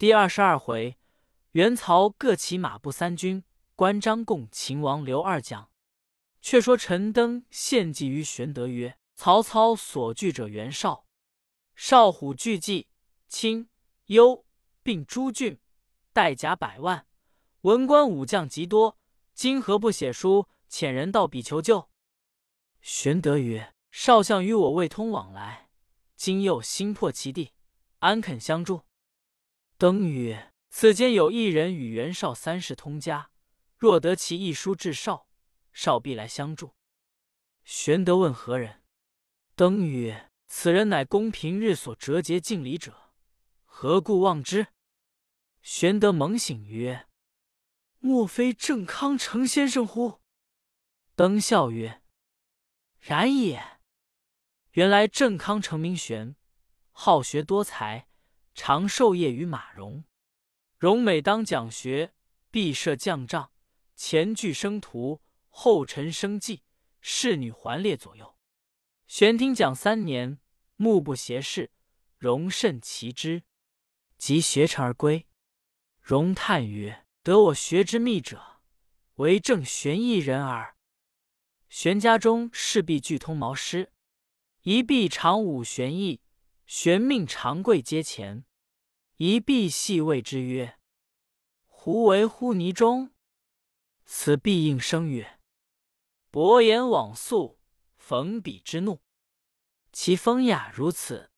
第二十二回，袁曹各骑马步三军，关张共秦王刘二将。却说陈登献计于玄德曰：“曹操所惧者袁绍，少虎巨计，青幽并诸郡，带甲百万，文官武将极多。今何不写书遣人到彼求救？”玄德曰：“少相与我未通往来，今又心破其地，安肯相助？”登曰：“此间有一人与袁绍三世通家，若得其一书至绍，绍必来相助。”玄德问何人，登曰：“此人乃公平日所折节敬礼者，何故忘之？”玄德猛醒曰：“莫非郑康成先生乎？”登笑曰：“然也。原来郑康成名玄，好学多才。”常授业于马融，融每当讲学，必设将帐，前具生徒，后陈生计，侍女环列左右。玄听讲三年，目不斜视，融甚奇之。及学成而归，融叹曰：“得我学之秘者，为正玄一人耳。”玄家中势必俱通毛诗，一臂长五玄义，玄命长贵阶前。一必系谓之曰：“胡为乎泥中？”此必应声曰：“薄言往诉，逢彼之怒。”其风雅如此。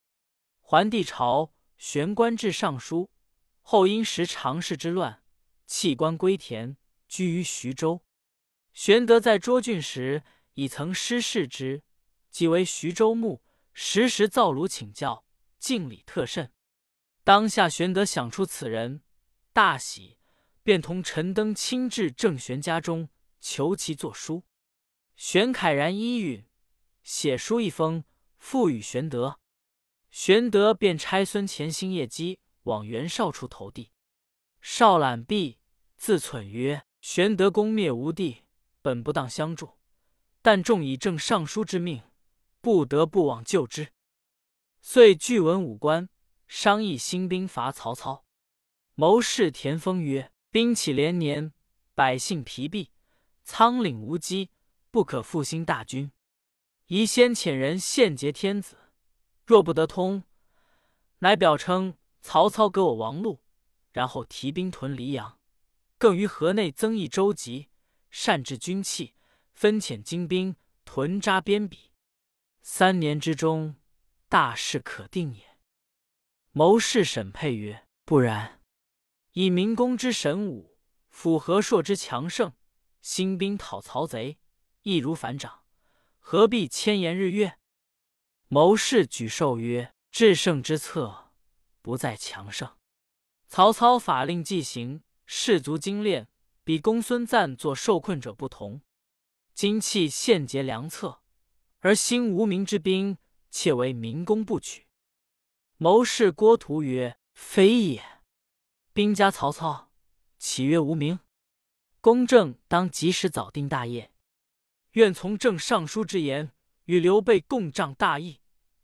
桓帝朝，玄官至尚书，后因时常事之乱，弃官归田，居于徐州。玄德在涿郡时，已曾师事之，即为徐州牧，时时造炉请教，敬礼特甚。当下玄德想出此人，大喜，便同陈登亲至郑玄家中，求其作书。玄慨然依允，写书一封，付与玄德。玄德便差孙乾、星夜机往袁绍处投递。绍览毕，自忖曰：“玄德攻灭吴地，本不当相助，但众以正尚书之命，不得不往救之。”遂具文武官。商议兴兵伐曹操。谋士田丰曰：“兵起连年，百姓疲弊，仓廪无机，不可复兴大军。宜先遣人献捷天子，若不得通，乃表称曹操割我王禄，然后提兵屯黎阳。更于河内增益州籍，善治军器，分遣精兵屯扎边鄙。三年之中，大事可定也。”谋士审配曰：“不然，以明公之神武，辅和硕之强盛，兴兵讨曹贼，易如反掌，何必千言日月？”谋士举寿曰：“制胜之策，不在强盛。曹操法令既行，士卒精练，比公孙瓒作受困者不同。今弃献节良策，而兴无名之兵，窃为明公不取。”谋士郭图曰：“非也，兵家曹操，岂曰无名？公正当及时早定大业。愿从正尚书之言，与刘备共仗大义，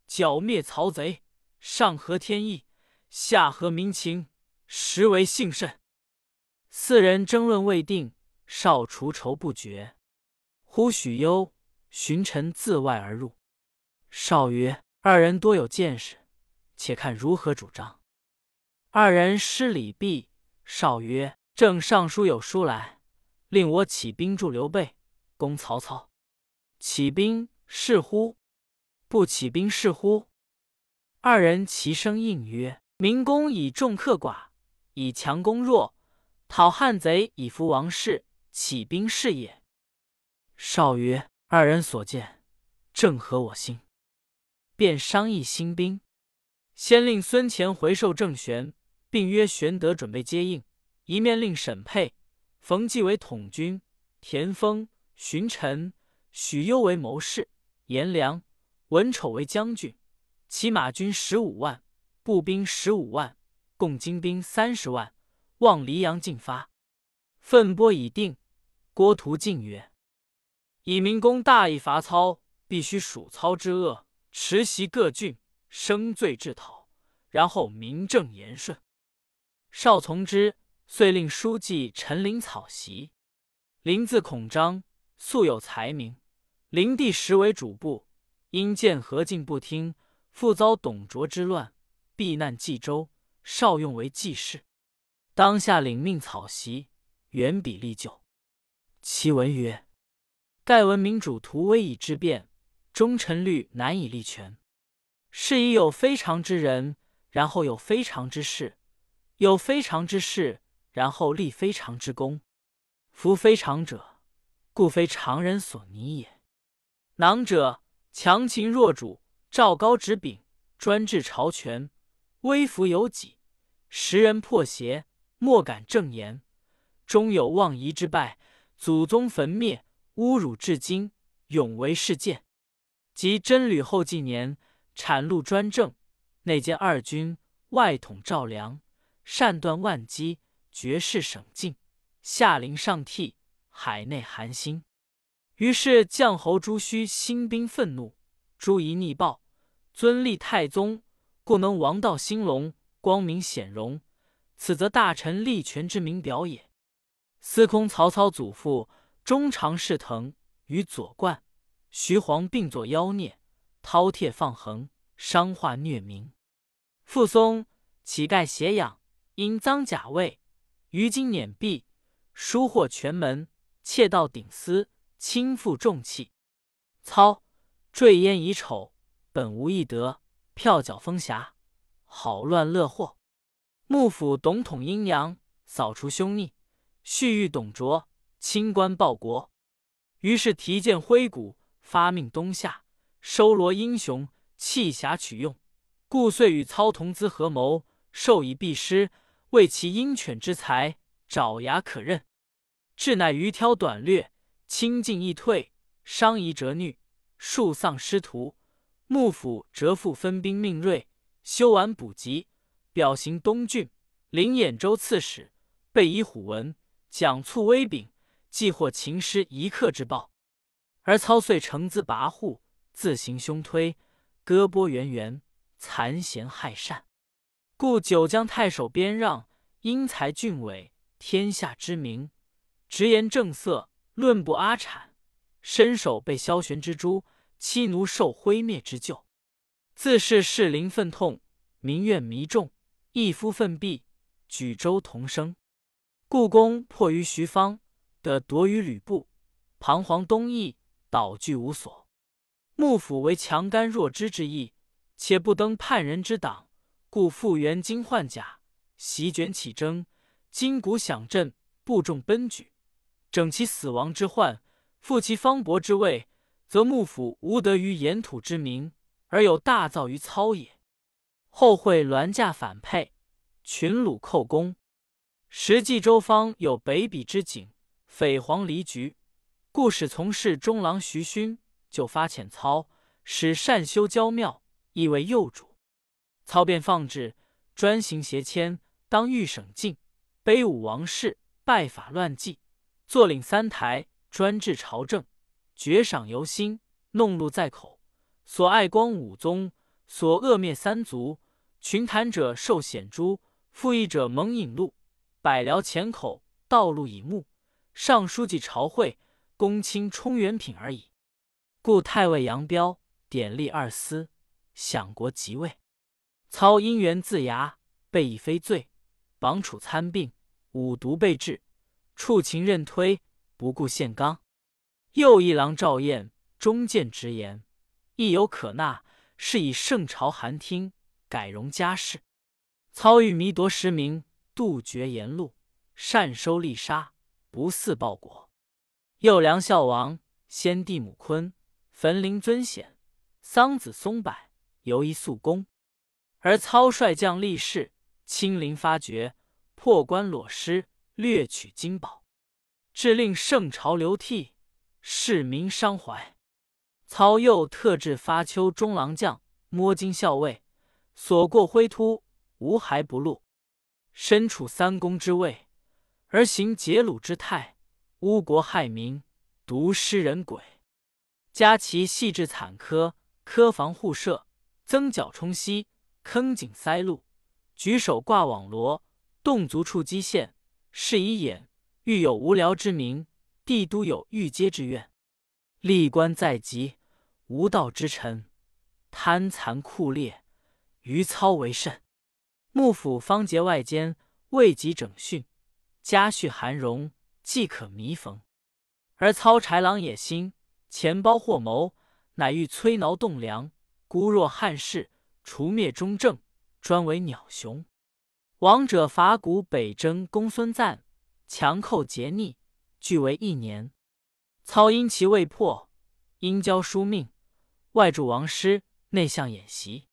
剿灭曹贼，上合天意，下合民情，实为幸甚。”四人争论未定，少除愁不绝。忽许攸、荀臣自外而入。少曰：“二人多有见识。”且看如何主张。二人施礼毕，少曰：“正尚书有书来，令我起兵助刘备，攻曹操。起兵是乎？不起兵是乎？”二人齐声应曰：“明公以众克寡，以强攻弱，讨汉贼以服王室，起兵是也。”少曰：“二人所见，正合我心。”便商议兴兵。先令孙乾回授郑玄，并约玄德准备接应。一面令沈沛、冯纪为统军，田丰、荀臣、许攸为谋士，颜良、文丑为将军。骑马军十五万，步兵十五万，共精兵三十万，望黎阳进发。分拨已定。郭图进曰：“以明公大义伐操，必须数操之恶，持袭各郡。”生罪治讨，然后名正言顺。少从之，遂令书记陈林草席。林字孔章，素有才名。灵帝时为主簿，因见何进不听，复遭董卓之乱，避难冀州，少用为记事。当下领命草席，原笔立就。其文曰：“盖闻民主图危以之变，忠臣虑难以立权。是以有非常之人，然后有非常之事；有非常之事，然后立非常之功。夫非常者，故非常人所拟也。囊者强秦弱主，赵高执柄，专制朝权，威服有己，时人破邪。”莫敢正言，终有妄夷之败，祖宗坟灭，侮辱至今，永为事件。及真吕后纪年，产禄专政，内兼二军，外统赵梁，善断万机，绝世省境，下临上替，海内寒心。于是将侯朱须兴兵愤怒，诸夷逆暴，尊立太宗，故能王道兴隆，光明显荣。此则大臣立权之名表也。司空曹操祖父中常侍腾与左冠、徐晃并作妖孽，饕餮放横，伤化虐民。傅松乞丐斜养，因赃假位，于今碾毙，疏获全门，窃盗顶司，轻负重器。操坠烟以丑，本无一德，票角风侠，好乱乐祸。幕府董统阴阳，扫除凶逆，续欲董卓，清官报国。于是提剑挥鼓，发命东夏，收罗英雄，弃侠取用。故遂与操同资合谋，授以弼师，为其鹰犬之才，爪牙可任。至乃余挑短略，轻进易退，伤夷折虐，数丧师徒。幕府折复分兵，命锐，修完补给。表行东郡，临兖州刺史，备以虎文，奖卒威柄，既获秦师一刻之报。而操遂乘资跋扈，自行凶推，割剥源源，残贤害善。故九江太守边让，英才俊伟，天下之名，直言正色，论不阿产，身手被萧玄之诛，妻奴受灰灭之咎，自是士林愤痛，民怨弥重。一夫奋臂，举州同生。故宫迫于徐方，得夺于吕布，彷徨东夷，倒据无所。幕府为强干弱枝之意，且不登叛人之党，故复原金换甲，席卷起征，金鼓响震，部众奔举，整其死亡之患，复其方伯之位，则幕府无得于沿土之民，而有大造于操也。后会銮驾反沛，群虏寇攻。时冀州方有北鄙之景，匪黄离局，故使从事中郎徐勋就发遣操，使善修郊庙，亦为幼主。操便放置，专行邪迁，当御省境，卑武王室，拜法乱纪，坐领三台，专制朝政，爵赏由心，弄禄在口，所爱光武宗。所恶灭三族，群谈者受显诛，附议者蒙引禄，百僚前口，道路以目，尚书记朝会，公卿充元品而已。故太尉杨彪典立二司，享国即位。操因缘自牙，被以非罪，绑处参病，五毒被治，触秦任推，不顾宪纲。右一郎赵彦忠谏直言，亦有可纳。是以圣朝寒听，改容家事。操欲弥夺实名，杜绝言路，善收利杀，不似报国。右梁孝王先帝母坤，焚陵尊显，桑梓松柏，尤一肃公。而操率将立誓，亲临发掘，破关裸尸，掠取金宝，致令圣朝流涕，市民伤怀。操又特制发丘中郎将、摸金校尉，所过灰突，无骸不露。身处三公之位，而行劫掳之态，污国害民，毒尸人鬼。加其细致惨苛，苛防互射，增角冲溪，坑井塞路，举手挂网罗，动足处击县，是以演欲有无聊之名，帝都有欲接之愿。历官在即，无道之臣，贪残酷烈，余操为甚。幕府方节外间，未及整训，家畜寒荣，即可弥缝。而操豺狼野心，钱包或谋，乃欲摧挠栋梁，孤弱汉室，除灭忠正，专为鸟雄。王者伐谷北征公孙瓒，强寇劫逆，俱为一年。操因其未破，因交书命，外助王师，内向演习，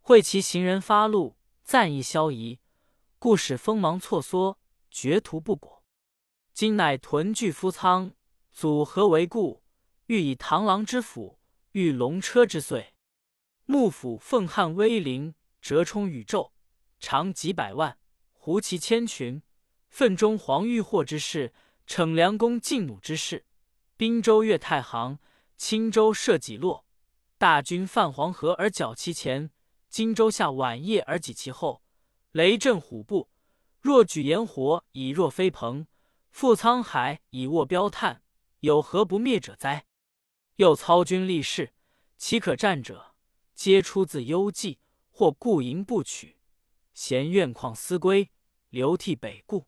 会其行人发怒，赞意消夷，故使锋芒错缩，绝途不果。今乃屯聚夫仓，组合为故，欲以螳螂之斧，御龙车之岁。幕府奉汉威灵，折冲宇宙。长几百万，胡骑千群，奋中黄玉祸之势，逞良弓劲弩之势。滨州越太行，青州设几落。大军泛黄河而剿其前，荆州下晚夜而挤其后。雷震虎步，若举炎火以若飞鹏，覆沧海以卧标炭，有何不灭者哉？又操军立事，其可战者，皆出自幽寂，或故营不取。嫌怨旷思归，流涕北顾。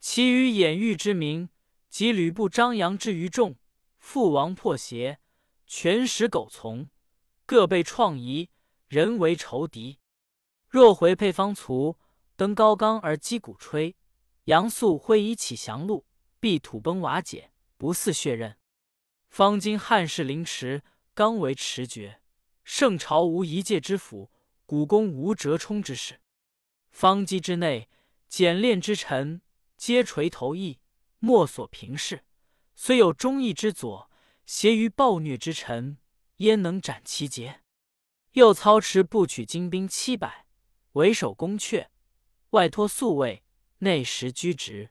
其余掩御之名，及吕布、张扬之于众，父王破邪，全使苟从，各被创夷，人为仇敌。若回配方卒，登高冈而击鼓吹，杨素挥以起降路，必土崩瓦解，不似血刃。方今汉室凌迟，刚为迟绝，圣朝无一介之辅，古公无折冲之势。方机之内，简练之臣，皆垂头意，莫所平视。虽有忠义之佐，挟于暴虐之臣，焉能斩其节？又操持不取精兵七百，为守宫阙，外托宿卫，内实居职，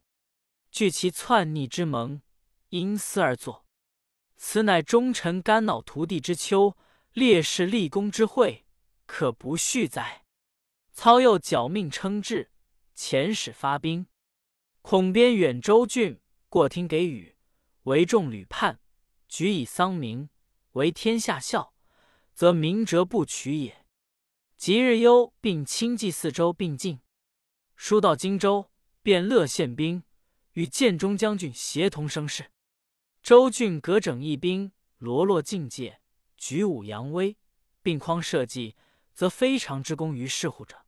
据其篡逆之盟，因私而作。此乃忠臣肝脑涂地之秋，烈士立功之会，可不恤哉？操又剿命称制，遣使发兵，恐边远州郡过听给予，为众屡叛，举以丧民，为天下笑，则明哲不取也。即日忧并清冀四周并进，书到荆州，便乐献兵，与建中将军协同声势。周郡各整一兵，罗络境界，举武扬威，并匡社稷，则非常之功于世乎者。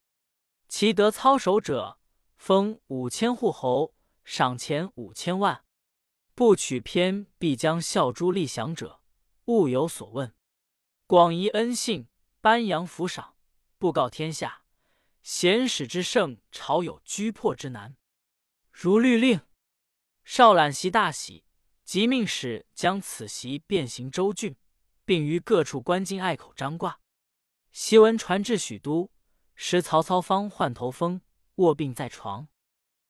其得操守者，封五千户侯，赏钱五千万；不取偏，必将效诸立降者，勿有所问。广移恩信，颁扬抚赏，布告天下。贤使之盛，朝有居破之难。如律令，少览席大喜，即命使将此席变行州郡，并于各处关津隘口张挂。檄文传至许都。时曹操方患头风，卧病在床，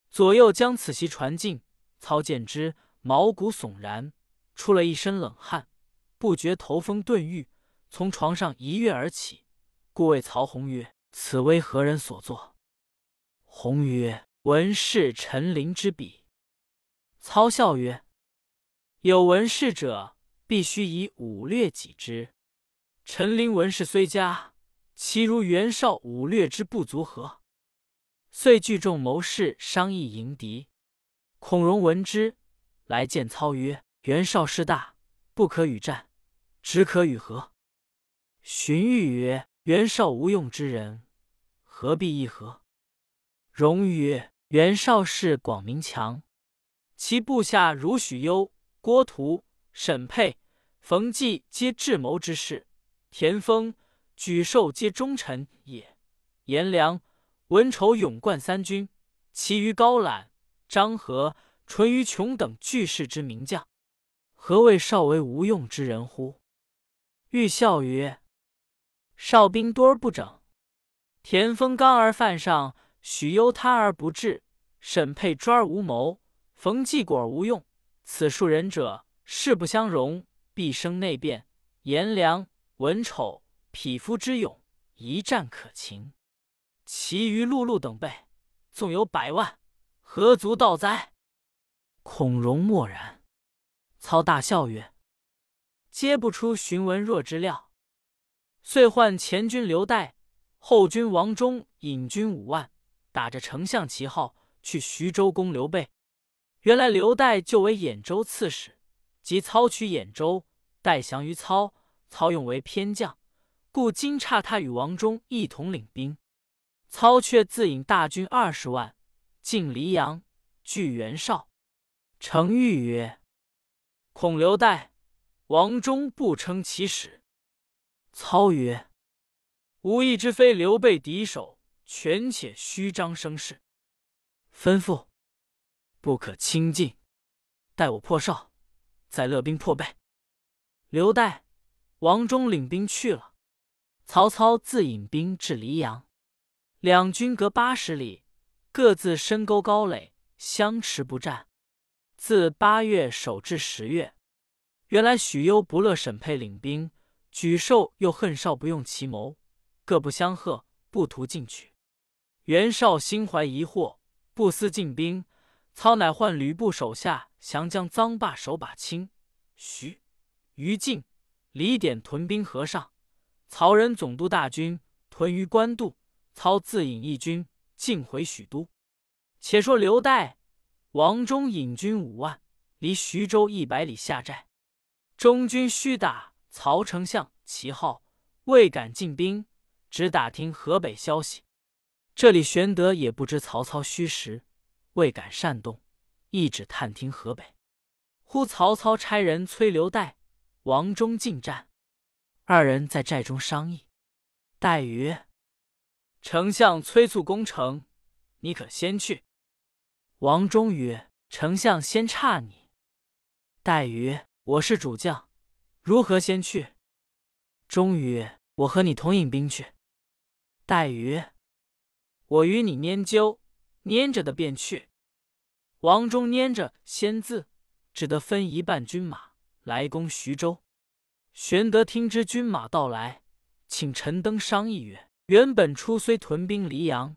左右将此檄传进。操见之，毛骨悚然，出了一身冷汗，不觉头风顿愈，从床上一跃而起，故谓曹洪曰：“此为何人所作？”洪曰：“文士陈琳之笔。”操笑曰：“有文士者，必须以武略己之。陈琳文士虽佳。”其如袁绍武略之不足何？遂聚众谋士商议迎敌。孔融闻之，来见操曰：“袁绍势大，不可与战，只可与和。”荀彧曰：“袁绍无用之人，何必议和？”融曰：“袁绍是广明强，其部下如许攸、郭图、沈佩、冯骥，皆智谋之士。田丰。”举寿皆忠臣也。颜良、文丑勇冠三军，其余高览、张合、淳于琼等巨士之名将，何谓少为无用之人乎？欲笑曰：“少兵多而不整，田丰刚而犯上，许攸贪而不治，沈佩专而无谋，冯骥果而无用。此数人者，势不相容，必生内变。颜良、文丑。”匹夫之勇，一战可擒；其余碌碌等辈，纵有百万，何足道哉？”孔融默然。操大笑曰：“皆不出荀文若之料。”遂唤前军刘岱、后军王忠引军五万，打着丞相旗号去徐州攻刘备。原来刘岱就为兖州刺史，即操取兖州，岱降于操，操用为偏将，故今差他与王忠一同领兵。操却自引大军二十万进黎阳，拒袁绍。程昱曰：“孔刘岱、王忠不称其使。”操曰：“吾亦知非刘备敌手，权且虚张声势。”吩咐：“不可轻进，待我破哨，再勒兵破备。”刘岱、王忠领兵去了。曹操自引兵至黎阳。两军隔八十里，各自深沟高垒，相持不战。自八月守至十月。原来许攸不乐沈沛领兵，沮授又恨少不用其谋，各不相和，不图进取。袁绍心怀疑惑，不思进兵。操乃唤吕布手下降将臧霸、手把青、徐、于禁、李典屯兵河上，曹仁总督大军屯于官渡。操自引一军进回许都。且说刘岱、王忠引军五万，离徐州一百里下寨。中军须打曹丞相旗号，未敢进兵，只打听河北消息。这里玄德也不知曹操虚实，未敢擅动，一指探听河北。忽曹操差人催刘岱、王忠进战，二人在寨中商议。岱曰：丞相催促攻城，你可先去。王忠曰：“丞相先差你。”待曰：“我是主将，如何先去？”忠曰：“我和你同引兵去。”待曰：“我与你拈阄，拈着的便去。”王忠拈着先字，只得分一半军马来攻徐州。玄德听知军马到来，请陈登商议曰。原本初虽屯兵黎阳，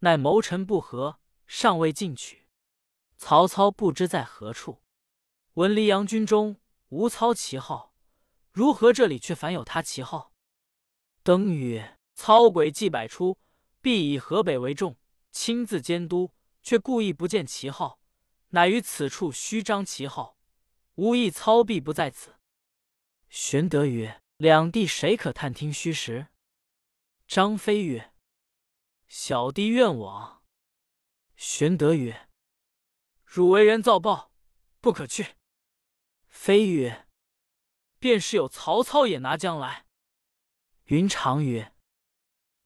乃谋臣不和，尚未进取。曹操不知在何处，闻黎阳军中无操旗号，如何这里却反有他旗号？登曰：“操诡计百出，必以河北为重，亲自监督，却故意不见旗号，乃于此处虚张旗号，无意操必不在此。”玄德曰：“两地谁可探听虚实？”张飞曰：“小弟愿往。”玄德曰：“汝为人造报，不可去。”飞曰：“便是有曹操也拿将来。”云长曰：“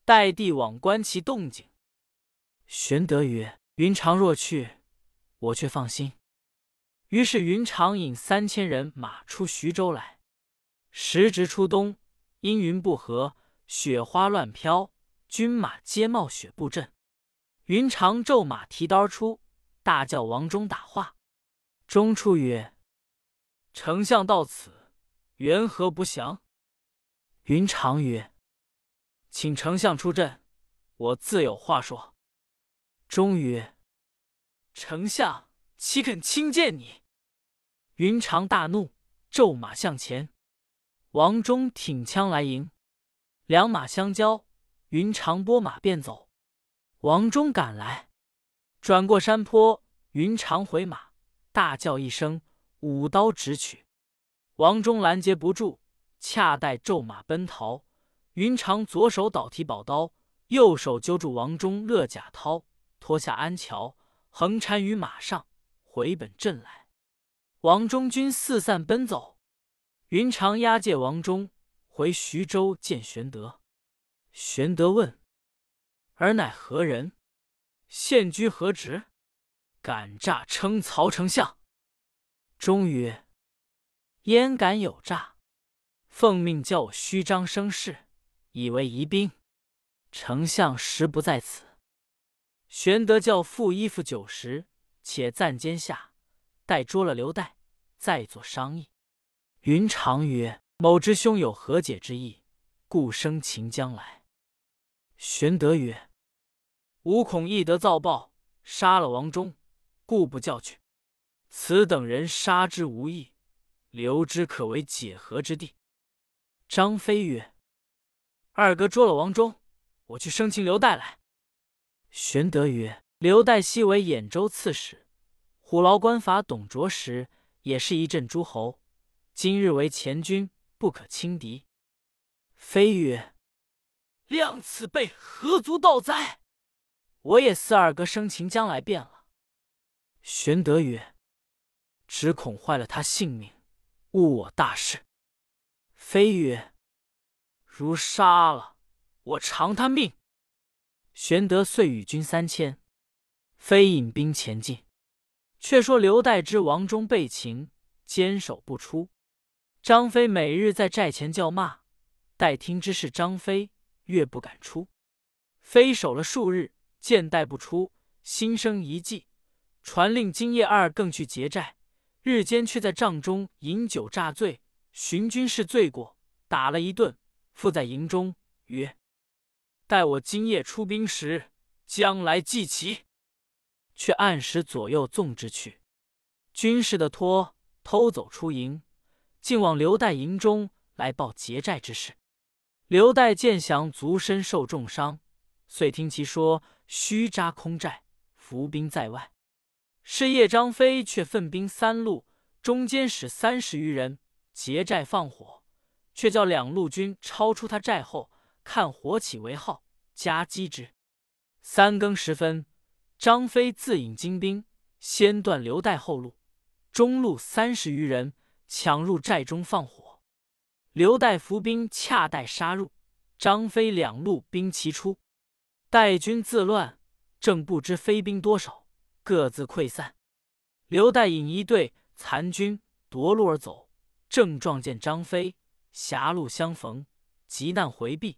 待帝往观其动静。”玄德曰：“云长若去，我却放心。”于是云长引三千人马出徐州来。时值初冬，阴云不和。雪花乱飘，军马皆冒雪布阵。云长骤马提刀出，大叫王忠打话。忠出曰：“丞相到此，缘何不降？”云长曰：“请丞相出阵，我自有话说。”忠曰：“丞相岂肯轻见你？”云长大怒，骤马向前。王忠挺枪来迎。两马相交，云长拨马便走。王忠赶来，转过山坡，云长回马，大叫一声，舞刀直取。王忠拦截不住，恰待骤马奔逃，云长左手倒提宝刀，右手揪住王忠勒甲绦，脱下鞍桥，横缠于马上，回本阵来。王忠军四散奔走，云长押解王忠。回徐州见玄德，玄德问：“尔乃何人？现居何职？敢诈称曹丞相？”终曰：“焉敢有诈？奉命叫我虚张声势，以为疑兵。丞相实不在此。”玄德叫付衣服酒食，且暂间下，待捉了刘岱，再作商议。云长曰。某之兄有和解之意，故生擒将来。玄德曰：“吾恐翼德造报，杀了王忠，故不叫去。此等人杀之无益，留之可为解和之地。”张飞曰：“二哥捉了王忠，我去生擒刘岱来。”玄德曰：“刘岱昔为兖州刺史，虎牢关法董卓时，也是一镇诸侯。今日为前军，不可轻敌。”飞曰：“量此辈何足道哉？我也四二哥生擒将来便了。”玄德曰：“只恐坏了他性命，误我大事。”飞曰：“如杀了我，偿他命。”玄德遂与军三千，飞引兵前进。却说刘岱之王忠被擒，坚守不出。张飞每日在寨前叫骂，待听之是张飞，越不敢出。飞守了数日，见待不出，心生一计，传令今夜二更去劫寨，日间却在帐中饮酒诈醉。寻军士罪过，打了一顿，附在营中，曰：“待我今夜出兵时，将来祭旗。”却按时左右纵之去。军士的托偷走出营，竟往刘岱营中来报劫寨之事。刘岱见降，足身受重伤，遂听其说须扎空寨，伏兵在外。是夜张飞却分兵三路，中间使三十余人。劫寨放火，却叫两路军超出他寨后，看火起为号，夹击之。三更时分，张飞自引精兵，先断刘岱后路，中路三十余人抢入寨中放火。刘岱伏兵恰待杀入，张飞两路兵齐出，待军自乱，正不知飞兵多少，各自溃散。刘岱引一队残军夺路而走。正撞见张飞，狭路相逢，急难回避，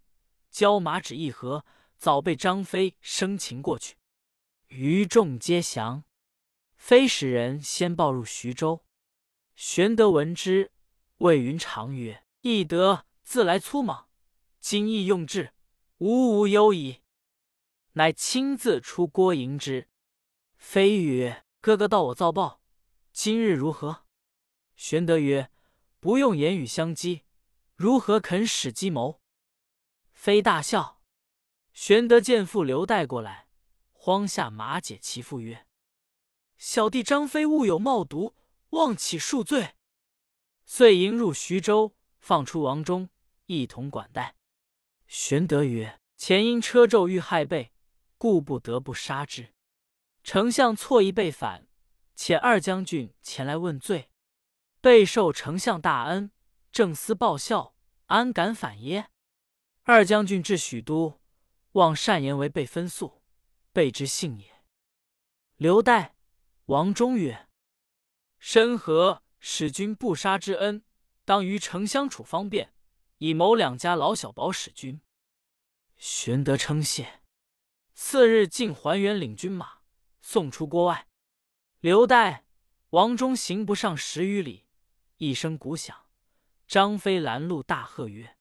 交马只一合，早被张飞生擒过去。余众皆降。飞使人先报入徐州。玄德闻之，谓云长曰：“翼德自来粗莽，今亦用智，无无忧矣。”乃亲自出郭迎之。飞曰：“哥哥道我造报，今日如何？”玄德曰。不用言语相激，如何肯使计谋？飞大笑。玄德见父刘岱过来，慌下马解其父曰：“小弟张飞误有冒毒，望起恕罪。”遂迎入徐州，放出王忠，一同管待。玄德曰：“前因车胄欲害备，故不得不杀之。丞相错意被反，遣二将军前来问罪。”备受丞相大恩，正思报效，安敢反耶？二将军至许都，望善言为备分诉，备之幸也。刘岱、王忠曰：“申和使君不杀之恩，当于丞相处方便，以谋两家老小保使君。”玄德称谢。次日，进还原领军马，送出郭外。刘岱、王忠行不上十余里。一声鼓响，张飞拦路，大喝曰：“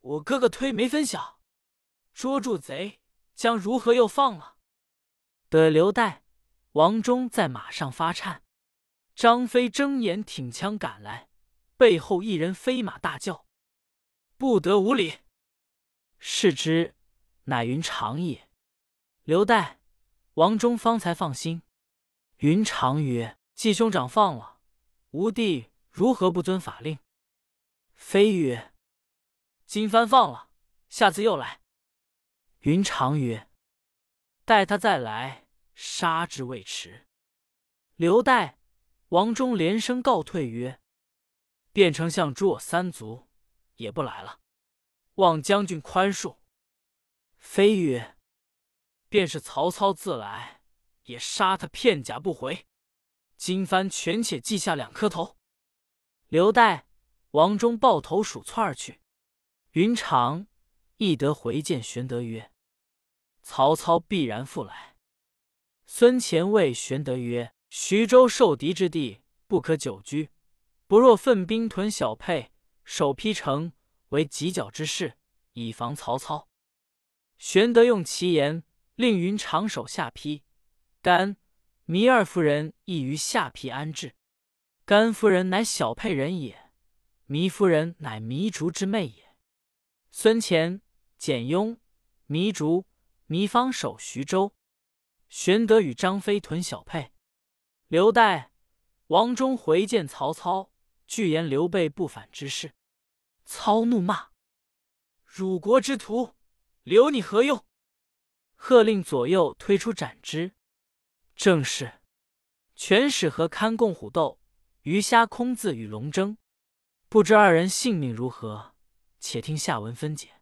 我哥哥推没分晓，捉住贼将如何又放了？”得刘岱、王忠在马上发颤。张飞睁眼挺枪赶来，背后一人飞马大叫：“不得无礼！”视之，乃云长也。刘岱、王忠方才放心。云长曰：“季兄长放了，吾弟。”如何不遵法令？飞曰：“今番放了，下次又来。”云长曰：“待他再来，杀之未迟。”刘岱、王忠连声告退曰：“卞丞相诛我三族，也不来了，望将军宽恕。”飞曰：“便是曹操自来，也杀他片甲不回。今番权且记下两颗头。”刘岱、王忠抱头鼠窜而去。云长、翼德回见玄德曰：“曹操必然复来。”孙乾谓玄德曰：“徐州受敌之地，不可久居。不若奋兵屯小沛，守邳城，为犄角之势，以防曹操。”玄德用其言，令云长守下邳，甘、糜二夫人亦于下邳安置。甘夫人乃小沛人也，糜夫人乃糜竺之妹也。孙乾、简雍、糜竺、糜芳守徐州。玄德与张飞屯小沛。刘岱、王忠回见曹操，具言刘备不反之事。操怒骂：“辱国之徒，留你何用？”喝令左右推出斩之。正是：全使和堪共虎斗，鱼虾空自与龙争。不知二人性命如何？且听下文分解。